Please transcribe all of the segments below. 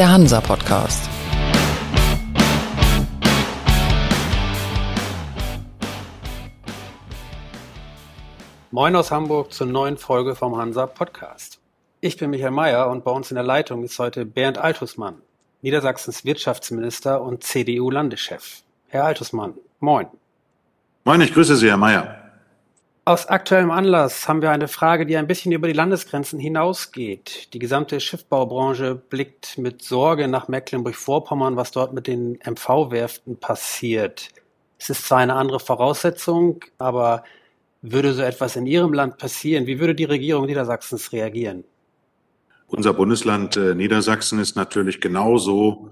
der Hansa Podcast. Moin aus Hamburg zur neuen Folge vom Hansa Podcast. Ich bin Michael Mayer und bei uns in der Leitung ist heute Bernd Altusmann, Niedersachsens Wirtschaftsminister und CDU-Landeschef. Herr Altusmann, moin. Moin, ich grüße Sie, Herr Mayer. Aus aktuellem Anlass haben wir eine Frage, die ein bisschen über die Landesgrenzen hinausgeht. Die gesamte Schiffbaubranche blickt mit Sorge nach Mecklenburg-Vorpommern, was dort mit den MV-Werften passiert. Es ist zwar eine andere Voraussetzung, aber würde so etwas in Ihrem Land passieren, wie würde die Regierung Niedersachsens reagieren? Unser Bundesland äh, Niedersachsen ist natürlich genauso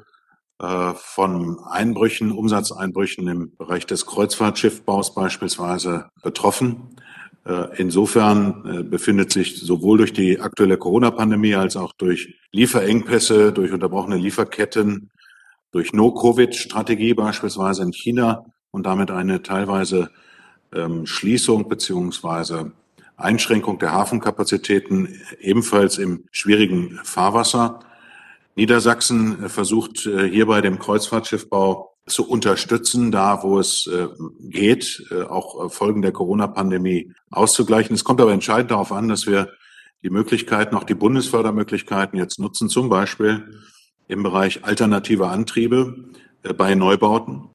äh, von Einbrüchen, Umsatzeinbrüchen im Bereich des Kreuzfahrtschiffbaus beispielsweise betroffen. Äh, insofern äh, befindet sich sowohl durch die aktuelle Corona-Pandemie als auch durch Lieferengpässe, durch unterbrochene Lieferketten, durch No-Covid-Strategie beispielsweise in China und damit eine teilweise ähm, Schließung beziehungsweise Einschränkung der Hafenkapazitäten ebenfalls im schwierigen Fahrwasser. Niedersachsen versucht hierbei dem Kreuzfahrtschiffbau zu unterstützen, da wo es äh, geht, äh, auch äh, Folgen der Corona-Pandemie auszugleichen. Es kommt aber entscheidend darauf an, dass wir die Möglichkeiten, auch die Bundesfördermöglichkeiten jetzt nutzen, zum Beispiel im Bereich alternative Antriebe bei Neubauten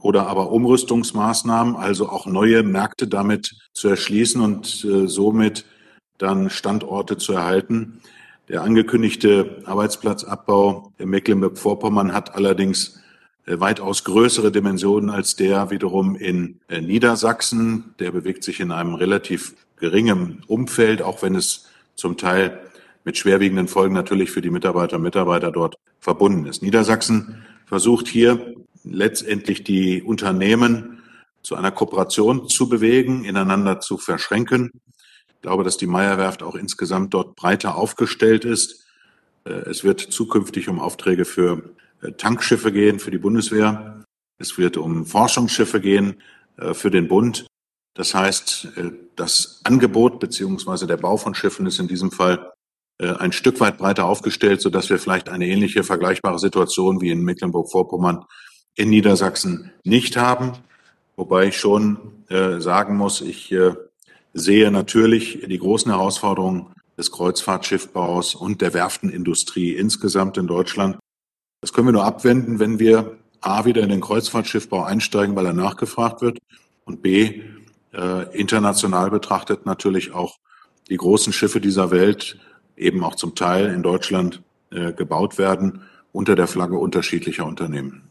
oder aber Umrüstungsmaßnahmen, also auch neue Märkte damit zu erschließen und somit dann Standorte zu erhalten. Der angekündigte Arbeitsplatzabbau in Mecklenburg-Vorpommern hat allerdings weitaus größere Dimensionen als der wiederum in äh, Niedersachsen. Der bewegt sich in einem relativ geringen Umfeld, auch wenn es zum Teil mit schwerwiegenden Folgen natürlich für die Mitarbeiter und Mitarbeiter dort verbunden ist. Niedersachsen versucht hier letztendlich die Unternehmen zu einer Kooperation zu bewegen, ineinander zu verschränken. Ich glaube, dass die Meierwerft auch insgesamt dort breiter aufgestellt ist. Äh, es wird zukünftig um Aufträge für äh, Tankschiffe gehen für die Bundeswehr. Es wird um Forschungsschiffe gehen äh, für den Bund. Das heißt, äh, das Angebot beziehungsweise der Bau von Schiffen ist in diesem Fall ein Stück weit breiter aufgestellt, sodass wir vielleicht eine ähnliche vergleichbare Situation wie in Mecklenburg-Vorpommern in Niedersachsen nicht haben. Wobei ich schon sagen muss, ich sehe natürlich die großen Herausforderungen des Kreuzfahrtschiffbaus und der Werftenindustrie insgesamt in Deutschland. Das können wir nur abwenden, wenn wir A wieder in den Kreuzfahrtschiffbau einsteigen, weil er nachgefragt wird und B äh, international betrachtet natürlich auch die großen Schiffe dieser Welt eben auch zum Teil in Deutschland äh, gebaut werden unter der Flagge unterschiedlicher Unternehmen.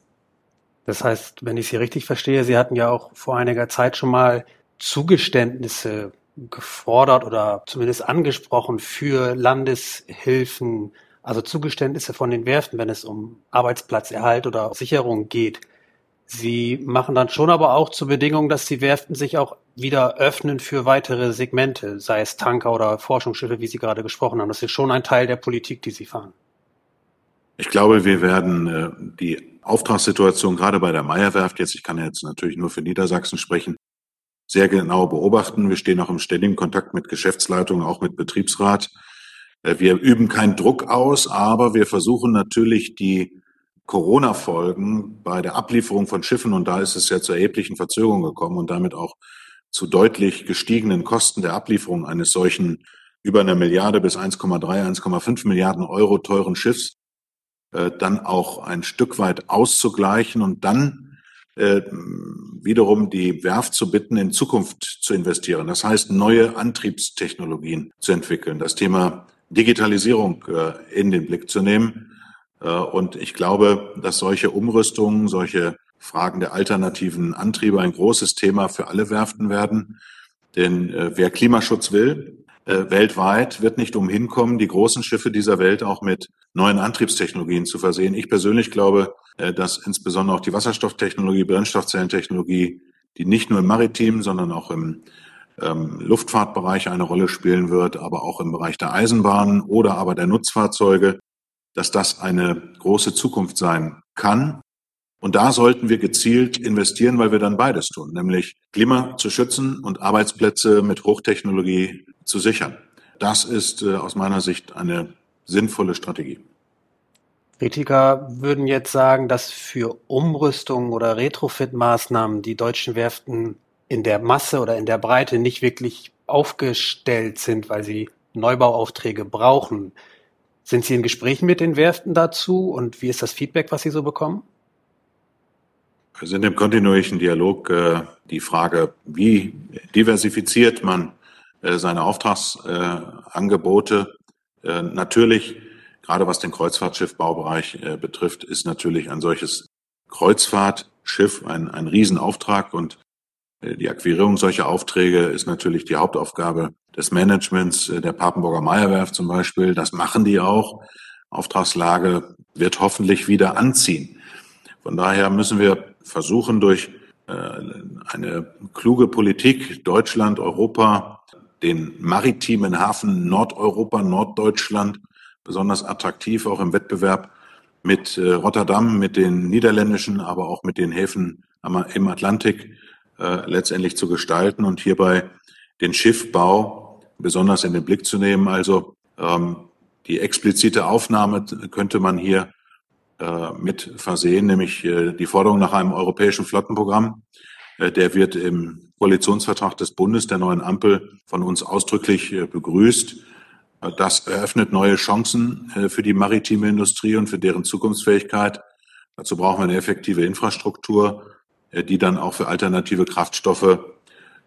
Das heißt, wenn ich Sie richtig verstehe, Sie hatten ja auch vor einiger Zeit schon mal Zugeständnisse gefordert oder zumindest angesprochen für Landeshilfen also Zugeständnisse von den Werften, wenn es um Arbeitsplatzerhalt oder Sicherung geht. Sie machen dann schon aber auch zur Bedingung, dass die Werften sich auch wieder öffnen für weitere Segmente, sei es Tanker oder Forschungsschiffe, wie Sie gerade gesprochen haben. Das ist schon ein Teil der Politik, die Sie fahren. Ich glaube, wir werden äh, die Auftragssituation gerade bei der Meierwerft jetzt, ich kann jetzt natürlich nur für Niedersachsen sprechen, sehr genau beobachten. Wir stehen auch im ständigen Kontakt mit Geschäftsleitung, auch mit Betriebsrat. Äh, wir üben keinen Druck aus, aber wir versuchen natürlich die Corona-Folgen bei der Ablieferung von Schiffen, und da ist es ja zu erheblichen Verzögerungen gekommen und damit auch zu deutlich gestiegenen Kosten der Ablieferung eines solchen über eine Milliarde bis 1,3, 1,5 Milliarden Euro teuren Schiffs, äh, dann auch ein Stück weit auszugleichen und dann äh, wiederum die Werft zu bitten, in Zukunft zu investieren. Das heißt, neue Antriebstechnologien zu entwickeln. Das Thema Digitalisierung äh, in den Blick zu nehmen. Äh, und ich glaube, dass solche Umrüstungen, solche Fragen der alternativen Antriebe ein großes Thema für alle Werften werden. Denn äh, wer Klimaschutz will, weltweit wird nicht umhin kommen, die großen Schiffe dieser Welt auch mit neuen Antriebstechnologien zu versehen. Ich persönlich glaube, dass insbesondere auch die Wasserstofftechnologie, Brennstoffzellentechnologie, die nicht nur im Maritimen, sondern auch im ähm, Luftfahrtbereich eine Rolle spielen wird, aber auch im Bereich der Eisenbahnen oder aber der Nutzfahrzeuge, dass das eine große Zukunft sein kann. Und da sollten wir gezielt investieren, weil wir dann beides tun, nämlich Klima zu schützen und Arbeitsplätze mit Hochtechnologie zu sichern. Das ist äh, aus meiner Sicht eine sinnvolle Strategie. Kritiker würden jetzt sagen, dass für Umrüstung oder Retrofit-Maßnahmen die deutschen Werften in der Masse oder in der Breite nicht wirklich aufgestellt sind, weil sie Neubauaufträge brauchen. Sind Sie in Gesprächen mit den Werften dazu und wie ist das Feedback, was Sie so bekommen? Wir sind im kontinuierlichen Dialog. Äh, die Frage, wie diversifiziert man äh, seine Auftragsangebote? Äh, natürlich, gerade was den Kreuzfahrtschiffbaubereich äh, betrifft, ist natürlich ein solches Kreuzfahrtschiff ein, ein Riesenauftrag und äh, die Akquirierung solcher Aufträge ist natürlich die Hauptaufgabe des Managements äh, der Papenburger Meierwerft zum Beispiel. Das machen die auch. Auftragslage wird hoffentlich wieder anziehen. Von daher müssen wir versuchen, durch äh, eine kluge Politik Deutschland, Europa, den maritimen Hafen Nordeuropa, Norddeutschland besonders attraktiv, auch im Wettbewerb mit Rotterdam, mit den niederländischen, aber auch mit den Häfen im Atlantik äh, letztendlich zu gestalten und hierbei den Schiffbau besonders in den Blick zu nehmen. Also ähm, die explizite Aufnahme könnte man hier äh, mit versehen, nämlich äh, die Forderung nach einem europäischen Flottenprogramm. Äh, der wird im Koalitionsvertrag des Bundes der neuen Ampel von uns ausdrücklich äh, begrüßt. Äh, das eröffnet neue Chancen für die maritime Industrie und für deren Zukunftsfähigkeit. Dazu brauchen wir eine effektive Infrastruktur äh, die dann auch für alternative Kraftstoffe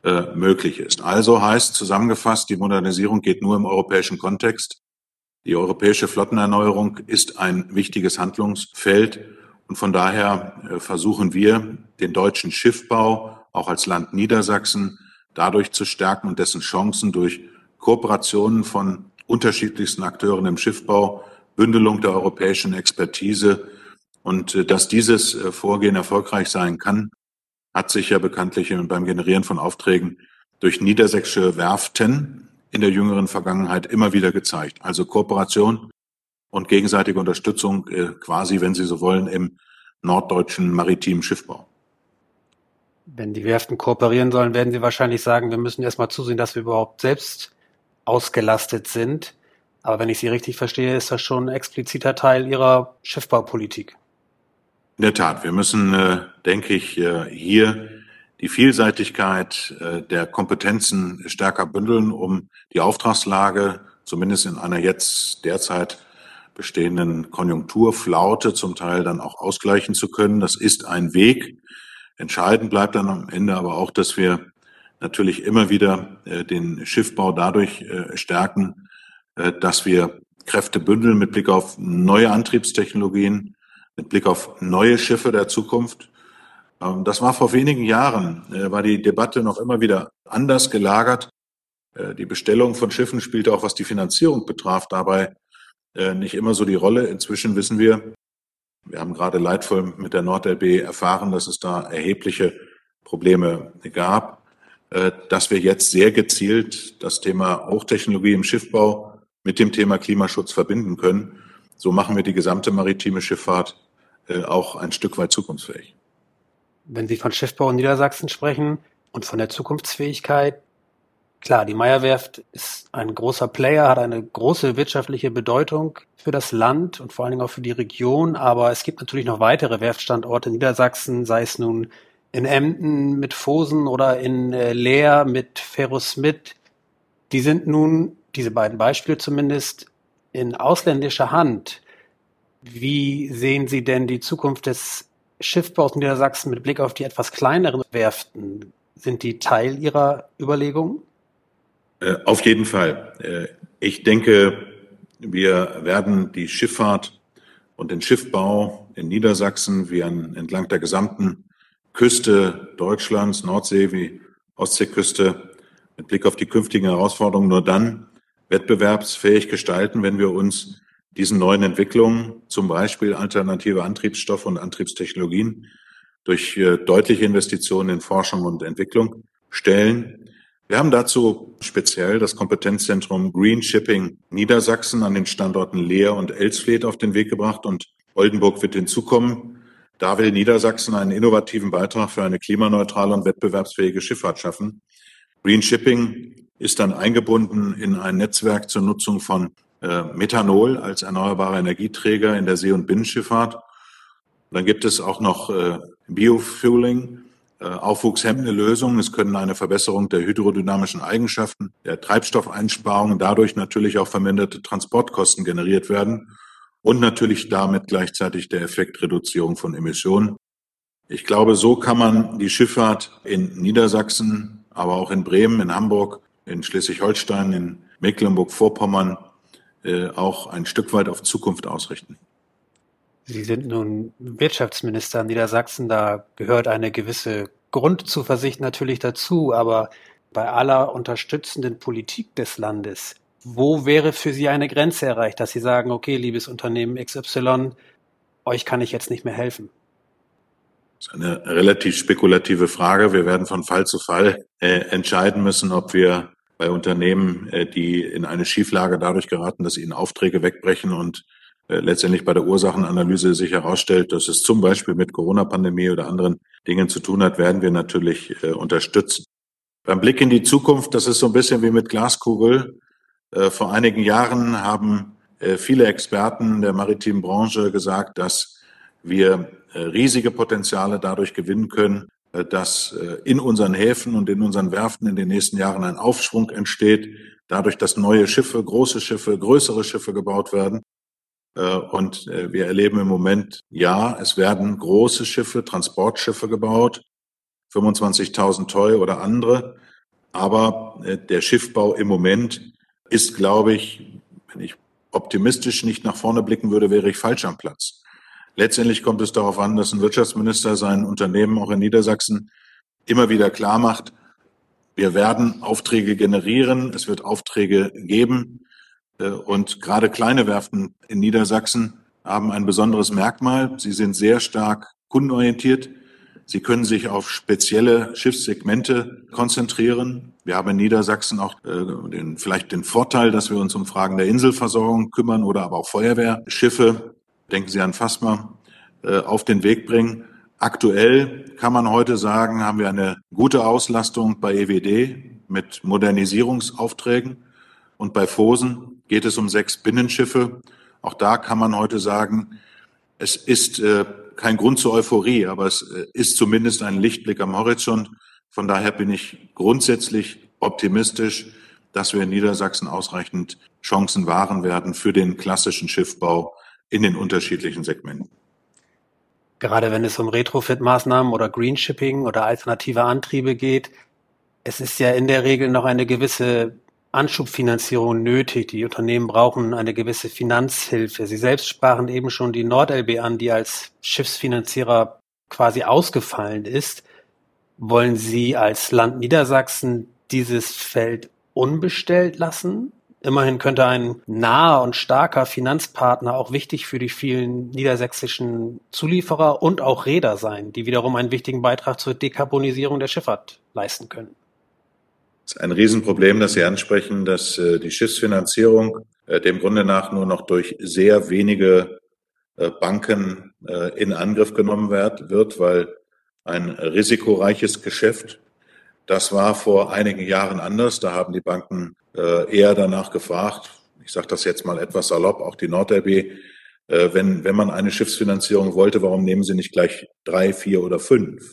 äh, möglich ist. Also heißt zusammengefasst, die Modernisierung geht nur im europäischen Kontext. Die europäische Flottenerneuerung ist ein wichtiges Handlungsfeld und von daher äh, versuchen wir, den deutschen Schiffbau auch als Land Niedersachsen dadurch zu stärken und dessen Chancen durch Kooperationen von unterschiedlichsten Akteuren im Schiffbau, Bündelung der europäischen Expertise und dass dieses Vorgehen erfolgreich sein kann, hat sich ja bekanntlich beim Generieren von Aufträgen durch niedersächsische Werften in der jüngeren Vergangenheit immer wieder gezeigt. Also Kooperation und gegenseitige Unterstützung äh, quasi, wenn Sie so wollen, im norddeutschen maritimen Schiffbau. Wenn die Werften kooperieren sollen, werden Sie wahrscheinlich sagen, wir müssen erstmal zusehen, dass wir überhaupt selbst ausgelastet sind. Aber wenn ich Sie richtig verstehe, ist das schon ein expliziter Teil Ihrer Schiffbaupolitik. In der Tat, wir müssen, äh, denke ich, äh, hier die Vielseitigkeit äh, der Kompetenzen stärker bündeln, um die Auftragslage zumindest in einer jetzt derzeit bestehenden Konjunkturflaute zum Teil dann auch ausgleichen zu können. Das ist ein Weg. Entscheidend bleibt dann am Ende aber auch, dass wir natürlich immer wieder den Schiffbau dadurch stärken, dass wir Kräfte bündeln mit Blick auf neue Antriebstechnologien, mit Blick auf neue Schiffe der Zukunft. Ähm, das war vor wenigen Jahren, äh, war die Debatte noch immer wieder anders gelagert. Äh, die Bestellung von Schiffen spielte auch, was die Finanzierung betraf, dabei äh, nicht immer so die Rolle. Inzwischen wissen wir, wir haben gerade leidvoll mit der NordLB erfahren, dass es da erhebliche Probleme gab, dass wir jetzt sehr gezielt das Thema Hochtechnologie im Schiffbau mit dem Thema Klimaschutz verbinden können. So machen wir die gesamte maritime Schifffahrt äh, auch ein Stück weit zukunftsfähig. Wenn Sie von Schiffbau in Niedersachsen sprechen und von der Zukunftsfähigkeit, klar, die Meierwerft ist ein großer Player, hat eine große wirtschaftliche Bedeutung für das Land und vor allen Dingen auch für die Region, aber es gibt natürlich noch weitere Werftstandorte in Niedersachsen, sei es nun in Emden mit Fosen oder in äh, Leer mit Ferrosmith. Die sind nun, diese beiden Beispiele zumindest, in ausländischer Hand. Wie sehen Sie denn die Zukunft des Schiffbaus in Niedersachsen mit Blick auf die etwas kleineren Werften? Sind die Teil Ihrer Überlegungen? Äh, auf jeden Fall. Äh, ich denke, wir werden die Schifffahrt und den Schiffbau in Niedersachsen wie an, entlang der gesamten Küste Deutschlands, Nordsee wie Ostseeküste, mit Blick auf die künftigen Herausforderungen nur dann wettbewerbsfähig gestalten, wenn wir uns diesen neuen Entwicklungen, zum Beispiel alternative Antriebsstoffe und Antriebstechnologien, durch äh, deutliche Investitionen in Forschung und Entwicklung stellen. Wir haben dazu speziell das Kompetenzzentrum Green Shipping Niedersachsen an den Standorten Leer und Elsfleth auf den Weg gebracht und Oldenburg wird hinzukommen. Da will Niedersachsen einen innovativen Beitrag für eine klimaneutrale und wettbewerbsfähige Schifffahrt schaffen. Green Shipping ist dann eingebunden in ein Netzwerk zur Nutzung von äh, Methanol als erneuerbare Energieträger in der See- und Binnenschifffahrt. Dann gibt es auch noch äh, Biofueling, äh, aufwuchshemmende Lösungen. Es können eine Verbesserung der hydrodynamischen Eigenschaften, der Treibstoffeinsparungen, dadurch natürlich auch verminderte Transportkosten generiert werden und natürlich damit gleichzeitig der Effekt Reduzierung von Emissionen. Ich glaube, so kann man die Schifffahrt in Niedersachsen, aber auch in Bremen, in Hamburg, in Schleswig-Holstein, in Mecklenburg-Vorpommern äh, auch ein Stück weit auf Zukunft ausrichten. Sie sind nun Wirtschaftsminister in Niedersachsen, da gehört eine gewisse Grundzuversicht natürlich dazu, aber bei aller unterstützenden Politik des Landes, wo wäre für Sie eine Grenze erreicht, dass Sie sagen, okay, liebes Unternehmen XY, euch kann ich jetzt nicht mehr helfen? Das ist eine relativ spekulative Frage. Wir werden von Fall zu Fall äh, entscheiden müssen, ob wir bei Unternehmen, äh, die in eine Schieflage dadurch geraten, dass ihnen Aufträge wegbrechen und äh, letztendlich bei der Ursachenanalyse sich herausstellt, dass es zum Beispiel mit Corona-Pandemie oder anderen Dingen zu tun hat, werden wir natürlich äh, unterstützen. Beim Blick in die Zukunft, das ist so ein bisschen wie mit Glaskugel. Vor einigen Jahren haben viele Experten der maritimen Branche gesagt, dass wir riesige Potenziale dadurch gewinnen können, dass äh, in unseren Häfen und in unseren Werften in den nächsten Jahren ein Aufschwung entsteht, dadurch, dass neue Schiffe, große Schiffe, größere Schiffe gebaut werden. Und wir erleben im Moment, ja, es werden große Schiffe, Transportschiffe gebaut, 25.000 Toy oder andere. Aber der Schiffbau im Moment ist, glaube ich, wenn ich optimistisch nicht nach vorne blicken würde, wäre ich falsch am Platz. Letztendlich kommt es darauf an, dass ein Wirtschaftsminister sein Unternehmen auch in Niedersachsen immer wieder klar macht, wir werden Aufträge generieren, es wird Aufträge geben. Äh, und gerade kleine Werften in Niedersachsen haben ein besonderes Merkmal. Sie sind sehr stark kundenorientiert. Sie können sich auf spezielle Schiffssegmente konzentrieren. Wir haben in Niedersachsen auch äh, den, vielleicht den Vorteil, dass wir uns um Fragen der Inselversorgung kümmern oder aber auch Feuerwehrschiffe denken Sie an Fasma, äh, auf den Weg bringen. Aktuell kann man heute sagen, haben wir eine gute Auslastung bei EWD mit Modernisierungsaufträgen und bei Fosen geht es um sechs Binnenschiffe. Auch da kann man heute sagen, es ist äh, kein Grund zur Euphorie, aber es äh, ist zumindest ein Lichtblick am Horizont. Von daher bin ich grundsätzlich optimistisch, dass wir in Niedersachsen ausreichend Chancen wahren werden für den klassischen Schiffbau in den unterschiedlichen Segmenten. Gerade wenn es um Retrofit-Maßnahmen oder Greenshipping oder alternative Antriebe geht, es ist ja in der Regel noch eine gewisse Anschubfinanzierung nötig. Die Unternehmen brauchen eine gewisse Finanzhilfe. Sie selbst sprachen eben schon die NordLB an, die als Schiffsfinanzierer quasi ausgefallen ist. Wollen Sie als Land Niedersachsen dieses Feld unbestellt lassen? Immerhin könnte ein naher und starker Finanzpartner auch wichtig für die vielen niedersächsischen Zulieferer und auch Räder sein, die wiederum einen wichtigen Beitrag zur Dekarbonisierung der Schifffahrt leisten können. Es ist ein Riesenproblem, das Sie ansprechen, dass äh, die Schiffsfinanzierung äh, dem Grunde nach nur noch durch sehr wenige äh, Banken in Angriff genommen wird, weil ein risikoreiches Geschäft, das war vor einigen Jahren anders. Da haben die Banken eher danach gefragt, ich sage das jetzt mal etwas salopp, auch die NordLB, äh, wenn, wenn man eine Schiffsfinanzierung wollte, warum nehmen Sie nicht gleich drei, vier oder fünf?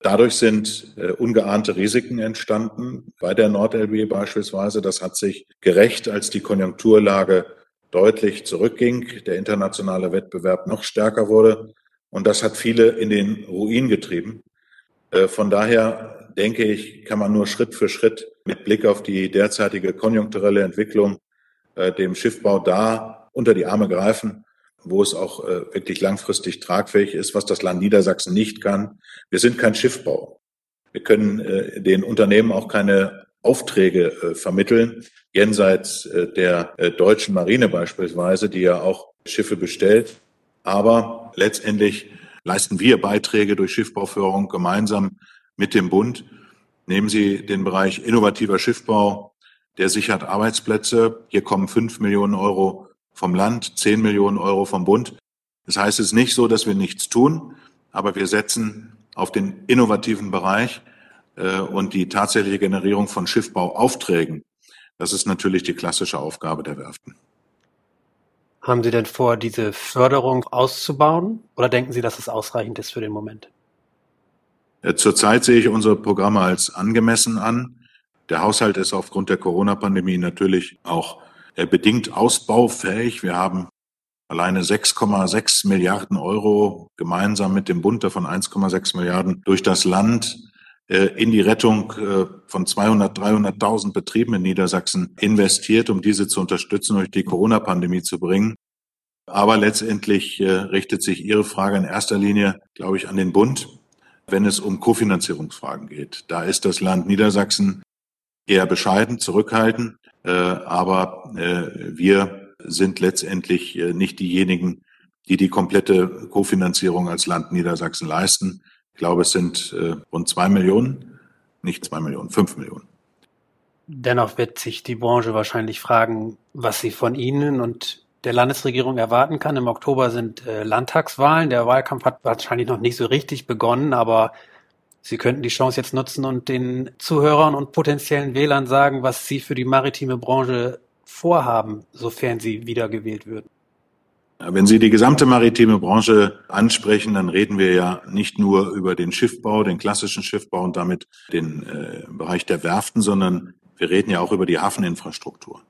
Dadurch sind äh, ungeahnte Risiken entstanden, bei der NordLB beispielsweise. Das hat sich gerecht, als die Konjunkturlage deutlich zurückging, der internationale Wettbewerb noch stärker wurde. Und das hat viele in den Ruin getrieben. Äh, von daher denke ich, kann man nur Schritt für Schritt mit Blick auf die derzeitige konjunkturelle Entwicklung äh, dem Schiffbau da unter die Arme greifen, wo es auch äh, wirklich langfristig tragfähig ist, was das Land Niedersachsen nicht kann. Wir sind kein Schiffbau. Wir können äh, den Unternehmen auch keine Aufträge äh, vermitteln, jenseits äh, der äh, deutschen Marine beispielsweise, die ja auch Schiffe bestellt. Aber letztendlich leisten wir Beiträge durch Schiffbauführung gemeinsam mit dem Bund. Nehmen Sie den Bereich innovativer Schiffbau, der sichert Arbeitsplätze. Hier kommen fünf Millionen Euro vom Land, zehn Millionen Euro vom Bund. Das heißt, es ist nicht so, dass wir nichts tun, aber wir setzen auf den innovativen Bereich äh, und die tatsächliche Generierung von Schiffbauaufträgen. Das ist natürlich die klassische Aufgabe der Werften. Haben Sie denn vor, diese Förderung auszubauen oder denken Sie, dass es ausreichend ist für den Moment? Zurzeit sehe ich unsere Programme als angemessen an. Der Haushalt ist aufgrund der Corona-Pandemie natürlich auch äh, bedingt ausbaufähig. Wir haben alleine 6,6 Milliarden Euro gemeinsam mit dem Bund, davon 1,6 Milliarden durch das Land äh, in die Rettung äh, von 200, 300.000 Betrieben in Niedersachsen investiert, um diese zu unterstützen, durch die Corona-Pandemie zu bringen. Aber letztendlich richtet sich Ihre Frage in erster Linie, glaube ich, an den Bund, wenn es um Kofinanzierungsfragen geht. Da ist das Land Niedersachsen eher bescheiden, zurückhaltend. Äh, aber äh, wir sind letztendlich äh, nicht diejenigen, die die komplette Kofinanzierung als Land Niedersachsen leisten. Ich glaube, es sind rund zwei Millionen, nicht zwei Millionen, fünf Millionen. Dennoch wird sich die Branche wahrscheinlich fragen, was sie von Ihnen und der Landesregierung erwarten kann. Im Oktober sind äh, Landtagswahlen. Der Wahlkampf hat wahrscheinlich noch nicht so richtig begonnen, aber Sie könnten die Chance jetzt nutzen und den Zuhörern und potenziellen Wählern sagen, was Sie für die maritime Branche vorhaben, sofern Sie wiedergewählt würden. Wenn Sie die gesamte maritime Branche ansprechen, dann reden wir ja nicht nur über den Schiffbau, den klassischen Schiffbau und damit den äh, Bereich der Werften, sondern wir reden ja auch über die Hafeninfrastruktur.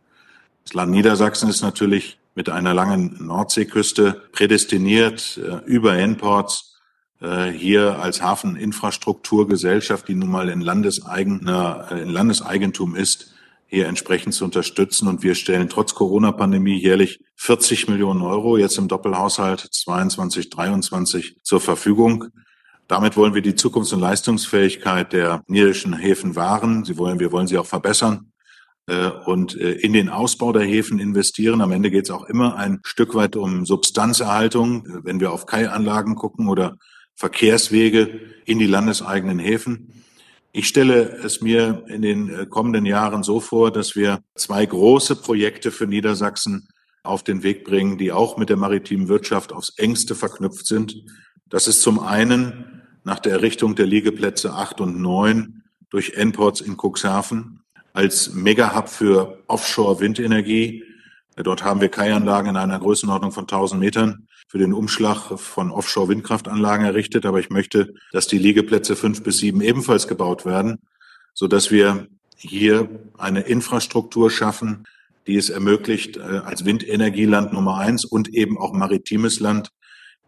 Das Land Niedersachsen ist natürlich mit einer langen Nordseeküste prädestiniert, äh, über Endports äh, hier als Hafeninfrastrukturgesellschaft, die nun mal in, landeseigener, äh, in Landeseigentum ist, hier entsprechend zu unterstützen. Und wir stellen trotz Corona-Pandemie jährlich 40 Millionen Euro jetzt im Doppelhaushalt 22, 23 zur Verfügung. Damit wollen wir die Zukunfts- und Leistungsfähigkeit der niederischen Häfen wahren. Sie wollen, wir wollen sie auch verbessern und in den Ausbau der Häfen investieren. Am Ende geht es auch immer ein Stück weit um Substanzerhaltung. Wenn wir auf Kaianlagen gucken oder Verkehrswege in die landeseigenen Häfen. Ich stelle es mir in den äh, kommenden Jahren so vor, dass wir zwei große Projekte für Niedersachsen auf den Weg bringen, die auch mit der maritimen Wirtschaft aufs engste verknüpft sind. Das ist zum einen nach der Errichtung der Liegeplätze 8 und 9 durch Enports in Cuxhaven als Megahub für Offshore-Windenergie. Dort haben wir Kaianlagen in einer Größenordnung von 1000 Metern für den Umschlag von Offshore-Windkraftanlagen errichtet, aber ich möchte, dass die Liegeplätze fünf bis sieben ebenfalls gebaut werden, so dass wir hier eine Infrastruktur schaffen, die es ermöglicht, äh, als Windenergieland Nummer eins und eben auch maritimes Land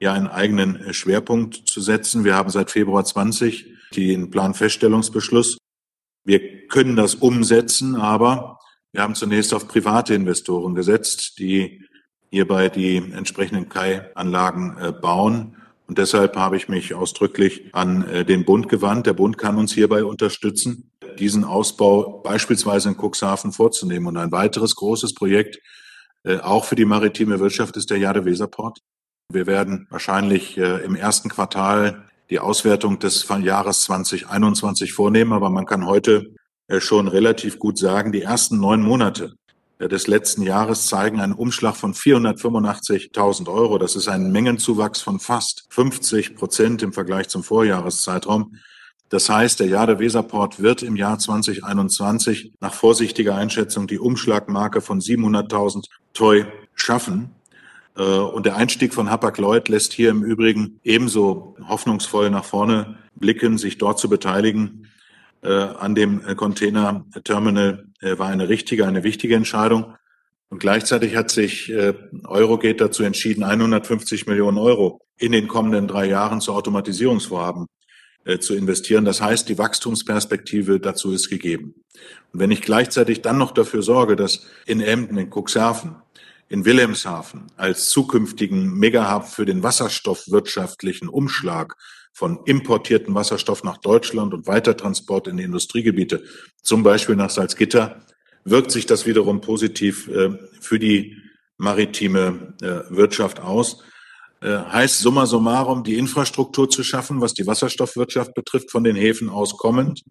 ja einen eigenen äh, Schwerpunkt zu setzen. Wir haben seit Februar 20 den Planfeststellungsbeschluss. Wir können das umsetzen, aber wir haben zunächst auf private Investoren gesetzt, die hierbei die entsprechenden Kai-Anlagen äh, bauen. Und deshalb habe ich mich ausdrücklich an äh, den Bund gewandt. Der Bund kann uns hierbei unterstützen, diesen Ausbau beispielsweise in Cuxhaven vorzunehmen. Und ein weiteres großes Projekt, äh, auch für die maritime Wirtschaft, ist der Jade-Weser-Port. Wir werden wahrscheinlich im ersten Quartal die Auswertung des Jahres 2021 vornehmen, aber man kann heute schon relativ gut sagen, die ersten neun Monate des letzten Jahres zeigen einen Umschlag von 485.000 Euro. Das ist ein Mengenzuwachs von fast 50 Prozent im Vergleich zum Vorjahreszeitraum. Das heißt, der Jade Weserport wird im Jahr 2021 nach vorsichtiger Einschätzung die Umschlagmarke von 700.000 Toy schaffen. Äh, und der Einstieg von Hapag-Lloyd lässt hier im Übrigen ebenso hoffnungsvoll nach vorne blicken, sich dort zu beteiligen äh, an dem äh, Container-Terminal äh, war eine richtige, eine wichtige Entscheidung. Und gleichzeitig hat sich äh, Eurogate dazu entschieden, 150 Millionen Euro in den kommenden drei Jahren zu Automatisierungsvorhaben äh, zu investieren. Das heißt, die Wachstumsperspektive dazu ist gegeben. Und wenn ich gleichzeitig dann noch dafür sorge, dass in Emden, in Cuxhaven, in Wilhelmshaven als zukünftigen Megahub für den wasserstoffwirtschaftlichen Umschlag von importierten Wasserstoff nach Deutschland und Weitertransport in die Industriegebiete, zum Beispiel nach Salzgitter, wirkt sich das wiederum positiv äh, für die maritime äh, Wirtschaft aus. Äh, heißt summa summarum, die Infrastruktur zu schaffen, was die Wasserstoffwirtschaft betrifft, von den Häfen aus kommend.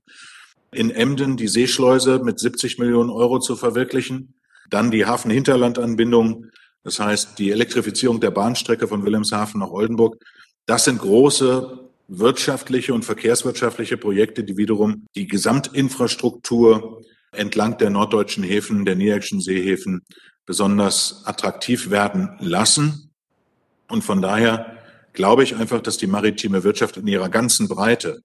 In Emden die Seeschleuse mit 70 Millionen Euro zu verwirklichen. Dann die Hafenhinterlandanbindung, das heißt die Elektrifizierung der Bahnstrecke von Wilhelmshaven nach Oldenburg. Das sind große wirtschaftliche und verkehrswirtschaftliche Projekte, die wiederum die Gesamtinfrastruktur entlang der norddeutschen Häfen, der niederländischen Seehäfen besonders attraktiv werden lassen. Und von daher glaube ich einfach, dass die maritime Wirtschaft in ihrer ganzen Breite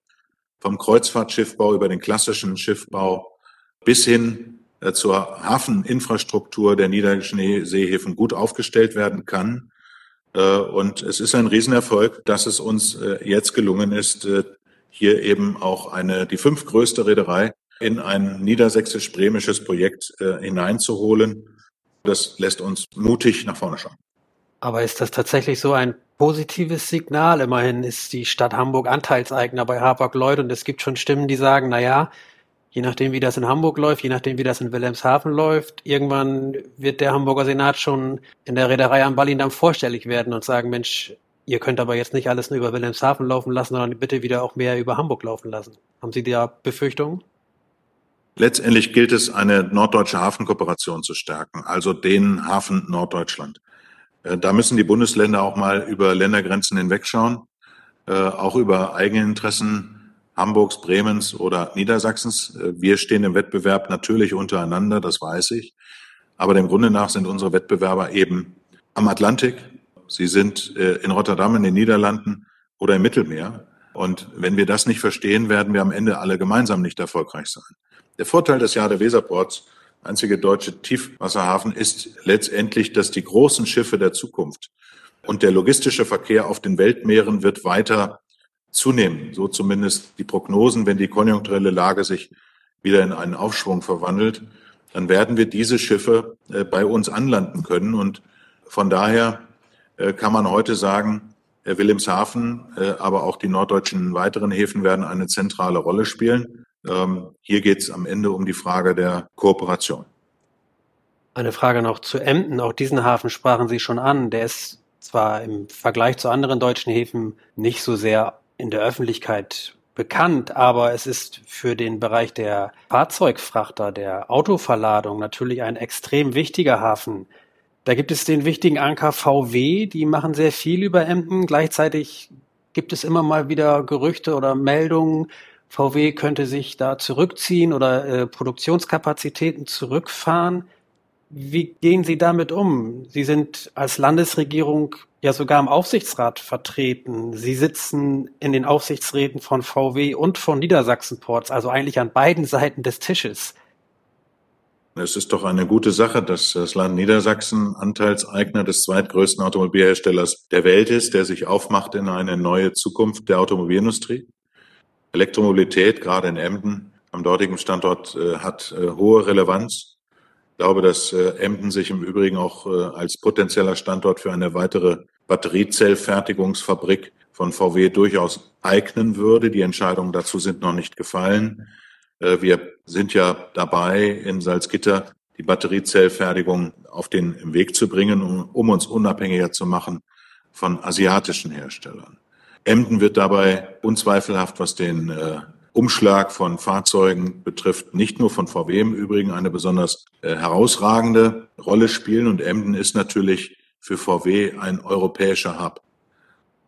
vom Kreuzfahrtschiffbau über den klassischen Schiffbau bis hin äh, zur Hafeninfrastruktur der niederländischen Seehäfen gut aufgestellt werden kann. Äh, und es ist ein Riesenerfolg, dass es uns äh, jetzt gelungen ist, hier eben auch eine, die fünftgrößte Reederei in ein niedersächsisch-bremisches Projekt hineinzuholen. Das lässt uns mutig nach vorne schauen. Aber ist das tatsächlich so ein positives Signal? Immerhin ist die Stadt Hamburg Anteilseigner bei Hapag-Lloyd und es gibt schon Stimmen, die sagen, na ja, je nachdem, wie das in Hamburg läuft, je nachdem, wie das in Wilhelmshaven läuft, irgendwann wird der Hamburger Senat schon in der Reederei am Ballindamm vorstellig werden und sagen, Mensch, ihr könnt aber jetzt nicht alles nur über Wilhelmshaven laufen lassen, sondern bitte wieder auch mehr über Hamburg laufen lassen. Haben Sie da Befürchtungen? Letztendlich gilt es, eine norddeutsche Hafenkooperation zu stärken, also den Hafen Norddeutschland. Äh, da müssen die Bundesländer auch mal über Ländergrenzen hinwegschauen, äh, auch über Eigeninteressen Hamburgs, Bremens oder Niedersachsens. Äh, wir stehen im Wettbewerb natürlich untereinander, das weiß ich. Aber dem Grunde nach sind unsere Wettbewerber eben am Atlantik. Sie sind äh, in Rotterdam, in den Niederlanden oder im Mittelmeer. Und wenn wir das nicht verstehen, werden wir am Ende alle gemeinsam nicht erfolgreich sein. Der Vorteil des Jahr der Weserports, einzige deutsche Tiefwasserhafen, ist letztendlich, dass die großen Schiffe der Zukunft und der logistische Verkehr auf den Weltmeeren wird weiter zunehmen. So zumindest die Prognosen, wenn die konjunkturelle Lage sich wieder in einen Aufschwung verwandelt, dann werden wir diese Schiffe äh, bei uns anlanden können. Und von daher äh, kann man heute sagen, äh, Wilhelmshaven, aber auch die norddeutschen weiteren Häfen werden eine zentrale Rolle spielen. Ähm, hier geht es am Ende um die Frage der Kooperation. Eine Frage noch zu Emden. Auch diesen Hafen sprachen Sie schon an. Der ist zwar im Vergleich zu anderen deutschen Häfen nicht so sehr in der Öffentlichkeit bekannt, aber es ist für den Bereich der Fahrzeugfrachter, der Autoverladung natürlich ein extrem wichtiger Hafen. Da gibt es den wichtigen Anker VW, die machen sehr viel über Emden. Gleichzeitig gibt es immer mal wieder Gerüchte oder Meldungen, VW könnte sich da zurückziehen oder äh, Produktionskapazitäten zurückfahren. Wie gehen Sie damit um? Sie sind als Landesregierung ja sogar im Aufsichtsrat vertreten. Sie sitzen in den Aufsichtsräten von VW und von Niedersachsen Ports, also eigentlich an beiden Seiten des Tisches. Es ist doch eine gute Sache, dass das Land Niedersachsen Anteilseigner des zweitgrößten Automobilherstellers der Welt ist, der sich aufmacht in eine neue Zukunft der Automobilindustrie. Elektromobilität, gerade in Emden, am dortigen Standort, äh, hat äh, hohe Relevanz. Ich glaube, dass äh, Emden sich im Übrigen auch äh, als potenzieller Standort für eine weitere Batteriezellfertigungsfabrik von VW durchaus eignen würde. Die Entscheidungen dazu sind noch nicht gefallen. Äh, wir sind ja dabei, in Salzgitter die Batteriezellfertigung auf den Weg zu bringen, um, um uns unabhängiger zu machen von asiatischen Herstellern. Emden wird dabei unzweifelhaft, was den äh, Umschlag von Fahrzeugen betrifft, nicht nur von VW im Übrigen eine besonders äh, herausragende Rolle spielen. Und Emden ist natürlich für VW ein europäischer Hub.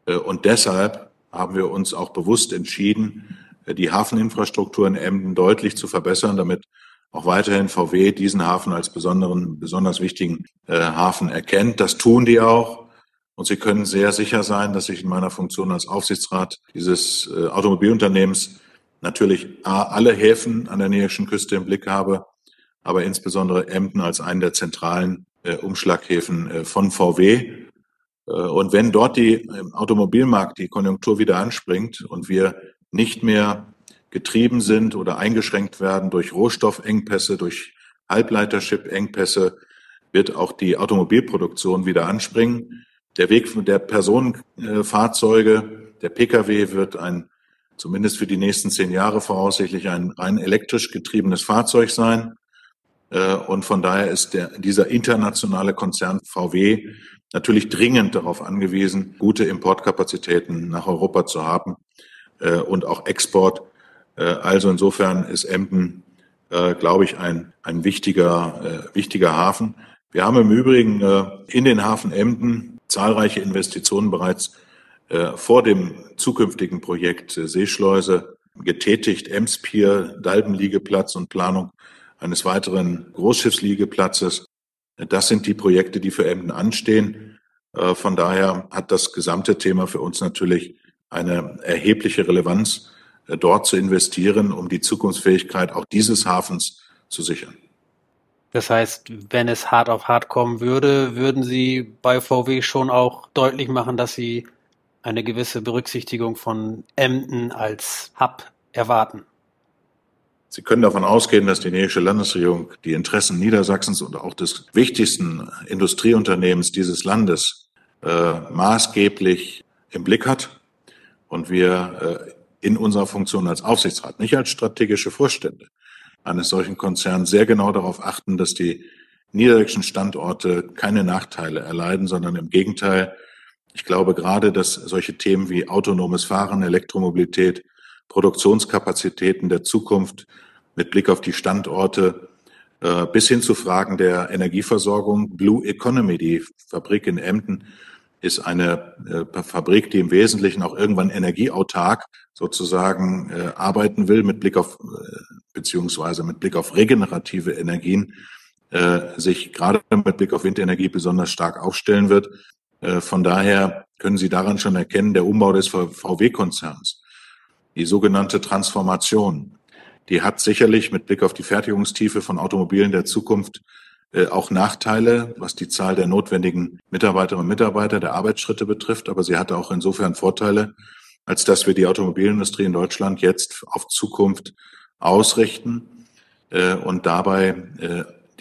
Äh, und deshalb haben wir uns auch bewusst entschieden, äh, die Hafeninfrastruktur in Emden deutlich zu verbessern, damit auch weiterhin VW diesen Hafen als besonderen, besonders wichtigen Hafen erkennt. Das tun die auch. Und Sie können sehr sicher sein, dass ich in meiner Funktion als Aufsichtsrat dieses Automobilunternehmens natürlich alle Häfen an der näherischen Küste im Blick habe, aber insbesondere Emden als einen der zentralen äh, Umschlaghäfen äh, von VW. Äh, und wenn dort die im Automobilmarkt die Konjunktur wieder anspringt und wir nicht mehr getrieben sind oder eingeschränkt werden durch Rohstoffengpässe, durch Halbleiterchip-Engpässe, wird auch die Automobilproduktion wieder anspringen. Der Weg der Personenfahrzeuge, der Pkw wird ein zumindest für die nächsten zehn Jahre voraussichtlich ein rein elektrisch getriebenes Fahrzeug sein. Äh, und von daher ist der, dieser internationale Konzern VW natürlich dringend darauf angewiesen, gute Importkapazitäten nach Europa zu haben äh, und auch Export. Äh, also insofern ist Emden, glaube ich, ein, ein wichtiger, wichtiger Hafen. Wir haben im Übrigen in den Hafen Emden zahlreiche Investitionen bereits vor dem zukünftigen Projekt äh, Seeschleuse getätigt. Emspier, Dalbenliegeplatz und Planung eines weiteren Großschiffsliegeplatzes. Das sind die Projekte, die für Emden anstehen. Äh, von daher hat das gesamte Thema für uns natürlich eine erhebliche Relevanz, äh, dort zu investieren, um die Zukunftsfähigkeit auch dieses Hafens zu sichern. Das heißt, wenn es hart auf hart kommen würde, würden Sie bei VW schon auch deutlich machen, dass Sie eine gewisse Berücksichtigung von Emden als Hub erwarten. Sie können davon ausgehen, dass die nächste Landesregierung die Interessen Niedersachsens und auch des wichtigsten Industrieunternehmens dieses Landes äh, maßgeblich im Blick hat und wir äh, in unserer Funktion als Aufsichtsrat, nicht als strategische Vorstände eines solchen Konzerns, sehr genau darauf achten, dass die niedersächsischen Standorte keine Nachteile erleiden, sondern im Gegenteil ich glaube gerade, dass solche Themen wie autonomes Fahren, Elektromobilität, Produktionskapazitäten der Zukunft mit Blick auf die Standorte äh, bis hin zu Fragen der Energieversorgung, Blue Economy, die Fabrik in Emden ist eine äh, Fabrik, die im Wesentlichen auch irgendwann energieautark sozusagen äh, arbeiten will, mit Blick auf beziehungsweise mit Blick auf regenerative Energien sich gerade mit Blick auf Windenergie besonders stark aufstellen wird. Äh, von daher können Sie daran schon erkennen, der Umbau des VW-Konzerns, die sogenannte Transformation, die hat sicherlich mit Blick auf die Fertigungstiefe von Automobilen der Zukunft äh, auch Nachteile, was die Zahl der notwendigen Mitarbeiterinnen und Mitarbeiter der Arbeitsschritte betrifft. Aber sie hatte auch insofern Vorteile, als dass wir die Automobilindustrie in Deutschland jetzt auf Zukunft ausrichten äh, und dabei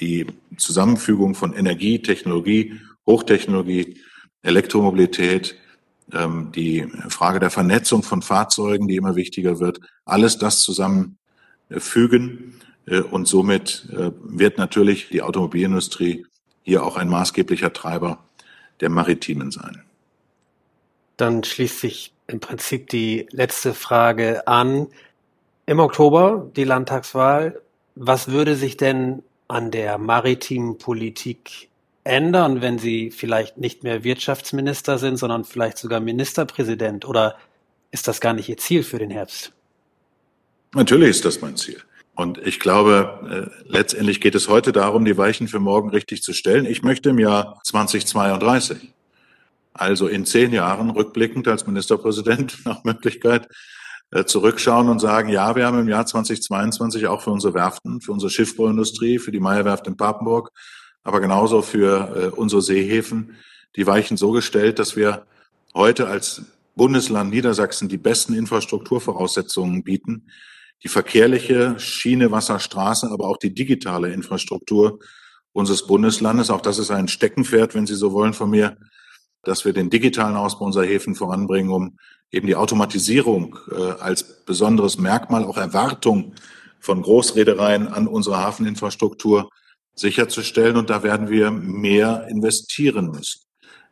die Zusammenfügung von Energie, Technologie, Hochtechnologie Elektromobilität, ähm, die Frage der Vernetzung von Fahrzeugen, die immer wichtiger wird, alles das zusammenfügen. Äh, und somit äh, wird natürlich die Automobilindustrie hier auch ein maßgeblicher Treiber der Maritimen sein. Dann schließt sich im Prinzip die letzte Frage an. Im Oktober die Landtagswahl. Was würde sich denn an der maritimen Politik ändern, wenn Sie vielleicht nicht mehr Wirtschaftsminister sind, sondern vielleicht sogar Ministerpräsident? Oder ist das gar nicht Ihr Ziel für den Herbst? Natürlich ist das mein Ziel. Und ich glaube, äh, letztendlich geht es heute darum, die Weichen für morgen richtig zu stellen. Ich möchte im Jahr 2032, also in zehn Jahren rückblickend als Ministerpräsident nach Möglichkeit, äh, zurückschauen und sagen, ja, wir haben im Jahr 2022 auch für unsere Werften, für unsere Schiffbauindustrie, für die Meierwerft in Papenburg, aber genauso für äh, unsere Seehäfen die Weichen so gestellt, dass wir heute als Bundesland Niedersachsen die besten Infrastrukturvoraussetzungen bieten, die verkehrliche Schiene, Wasser, Straße, aber auch die digitale Infrastruktur unseres Bundeslandes. Auch das ist ein Steckenpferd, wenn Sie so wollen, von mir, dass wir den digitalen Ausbau unserer Häfen voranbringen, um eben die Automatisierung äh, als besonderes Merkmal, auch Erwartung von Großreedereien an unsere Hafeninfrastruktur sicherzustellen. Und da werden wir mehr investieren müssen.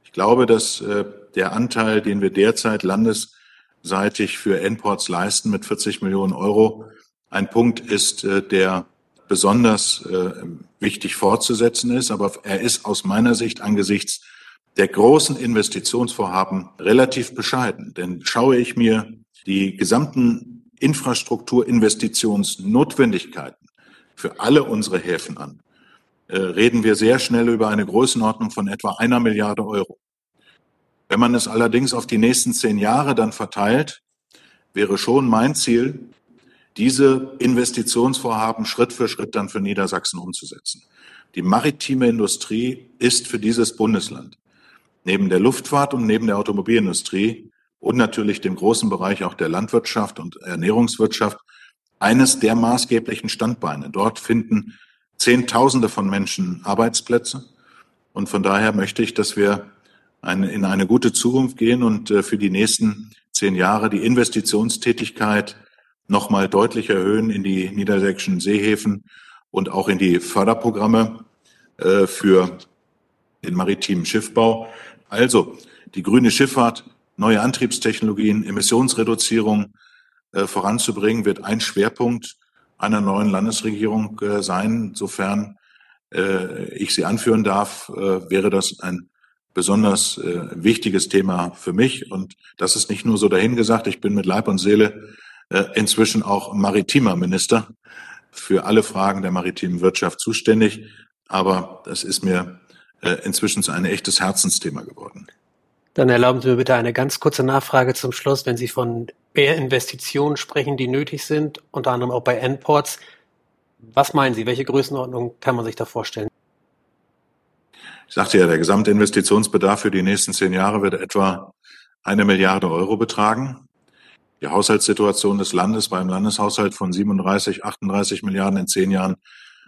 Ich glaube, dass äh, der Anteil, den wir derzeit landesseitig für Endports leisten mit 40 Millionen Euro, ein Punkt ist, äh, der besonders äh, wichtig fortzusetzen ist. Aber er ist aus meiner Sicht angesichts der großen Investitionsvorhaben relativ bescheiden. Denn schaue ich mir die gesamten Infrastrukturinvestitionsnotwendigkeiten für alle unsere Häfen an, reden wir sehr schnell über eine Größenordnung von etwa einer Milliarde Euro. Wenn man es allerdings auf die nächsten zehn Jahre dann verteilt, wäre schon mein Ziel, diese Investitionsvorhaben Schritt für Schritt dann für Niedersachsen umzusetzen. Die maritime Industrie ist für dieses Bundesland neben der Luftfahrt und neben der Automobilindustrie und natürlich dem großen Bereich auch der Landwirtschaft und Ernährungswirtschaft eines der maßgeblichen Standbeine. Dort finden Zehntausende von Menschen Arbeitsplätze. Und von daher möchte ich, dass wir eine, in eine gute Zukunft gehen und äh, für die nächsten zehn Jahre die Investitionstätigkeit nochmal deutlich erhöhen in die niedersächsischen Seehäfen und auch in die Förderprogramme äh, für den maritimen Schiffbau. Also die grüne Schifffahrt, neue Antriebstechnologien, Emissionsreduzierung äh, voranzubringen, wird ein Schwerpunkt einer neuen Landesregierung äh, sein. Insofern äh, ich sie anführen darf, äh, wäre das ein besonders äh, wichtiges Thema für mich. Und das ist nicht nur so dahingesagt. Ich bin mit Leib und Seele äh, inzwischen auch maritimer Minister für alle Fragen der maritimen Wirtschaft zuständig. aber das ist mir äh, inzwischen ein echtes Herzensthema geworden. Dann erlauben Sie mir bitte eine ganz kurze Nachfrage zum Schluss. Wenn Sie von mehr Investitionen sprechen, die nötig sind, unter anderem auch bei Endports, was meinen Sie? Welche Größenordnung kann man sich da vorstellen? Ich sagte ja, der Gesamtinvestitionsbedarf für die nächsten zehn Jahre wird etwa eine Milliarde Euro betragen. Die Haushaltssituation des Landes beim Landeshaushalt von 37, 38 Milliarden in zehn Jahren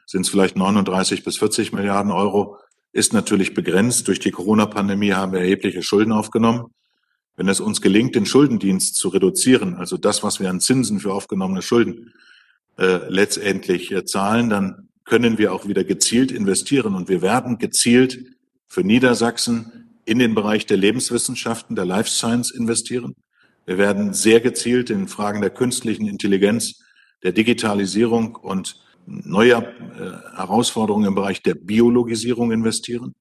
sind es vielleicht 39 bis 40 Milliarden Euro ist natürlich begrenzt. Durch die Corona-Pandemie haben wir erhebliche Schulden aufgenommen. Wenn es uns gelingt, den Schuldendienst zu reduzieren, also das, was wir an Zinsen für aufgenommene Schulden äh, letztendlich äh, zahlen, dann können wir auch wieder gezielt investieren. Und wir werden gezielt für Niedersachsen in den Bereich der Lebenswissenschaften, der Life Science investieren. Wir werden sehr gezielt in Fragen der künstlichen Intelligenz, der Digitalisierung und neuer äh, Herausforderungen im Bereich der Biologisierung investieren.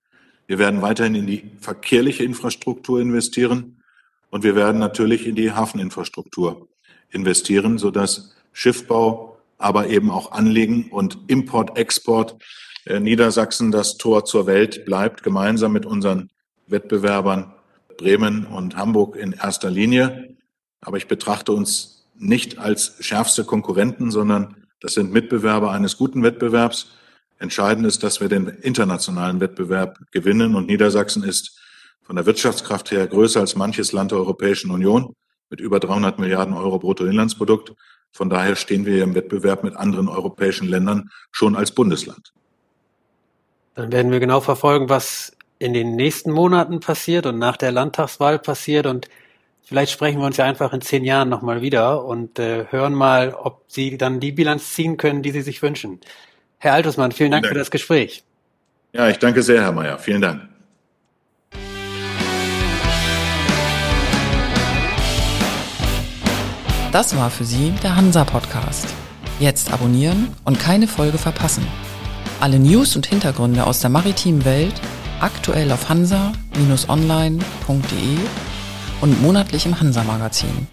Wir werden weiterhin in die verkehrliche Infrastruktur investieren und wir werden natürlich in die Hafeninfrastruktur investieren, sodass Schiffbau, aber eben auch Anlegen und Import, Export äh, Niedersachsen das Tor zur Welt bleibt, gemeinsam mit unseren Wettbewerbern Bremen und Hamburg in erster Linie. Aber ich betrachte uns nicht als schärfste Konkurrenten, sondern das sind Mitbewerber eines guten Wettbewerbs. Entscheidend ist, dass wir den internationalen Wettbewerb gewinnen und Niedersachsen ist von der Wirtschaftskraft her größer als manches Land der Europäischen Union mit über 300 Milliarden Euro Bruttoinlandsprodukt. Von daher stehen wir im Wettbewerb mit anderen europäischen Ländern schon als Bundesland. Dann werden wir genau verfolgen, was in den nächsten Monaten passiert und nach der Landtagswahl passiert und Vielleicht sprechen wir uns ja einfach in zehn Jahren nochmal wieder und äh, hören mal, ob Sie dann die Bilanz ziehen können, die Sie sich wünschen. Herr Altusmann, vielen Dank, Dank. für das Gespräch. Ja, ich danke sehr, Herr Mayer. Vielen Dank. Das war für Sie der Hansa-Podcast. Jetzt abonnieren und keine Folge verpassen. Alle News und Hintergründe aus der maritimen Welt aktuell auf hansa-online.de und monatlich im Hansa Magazin.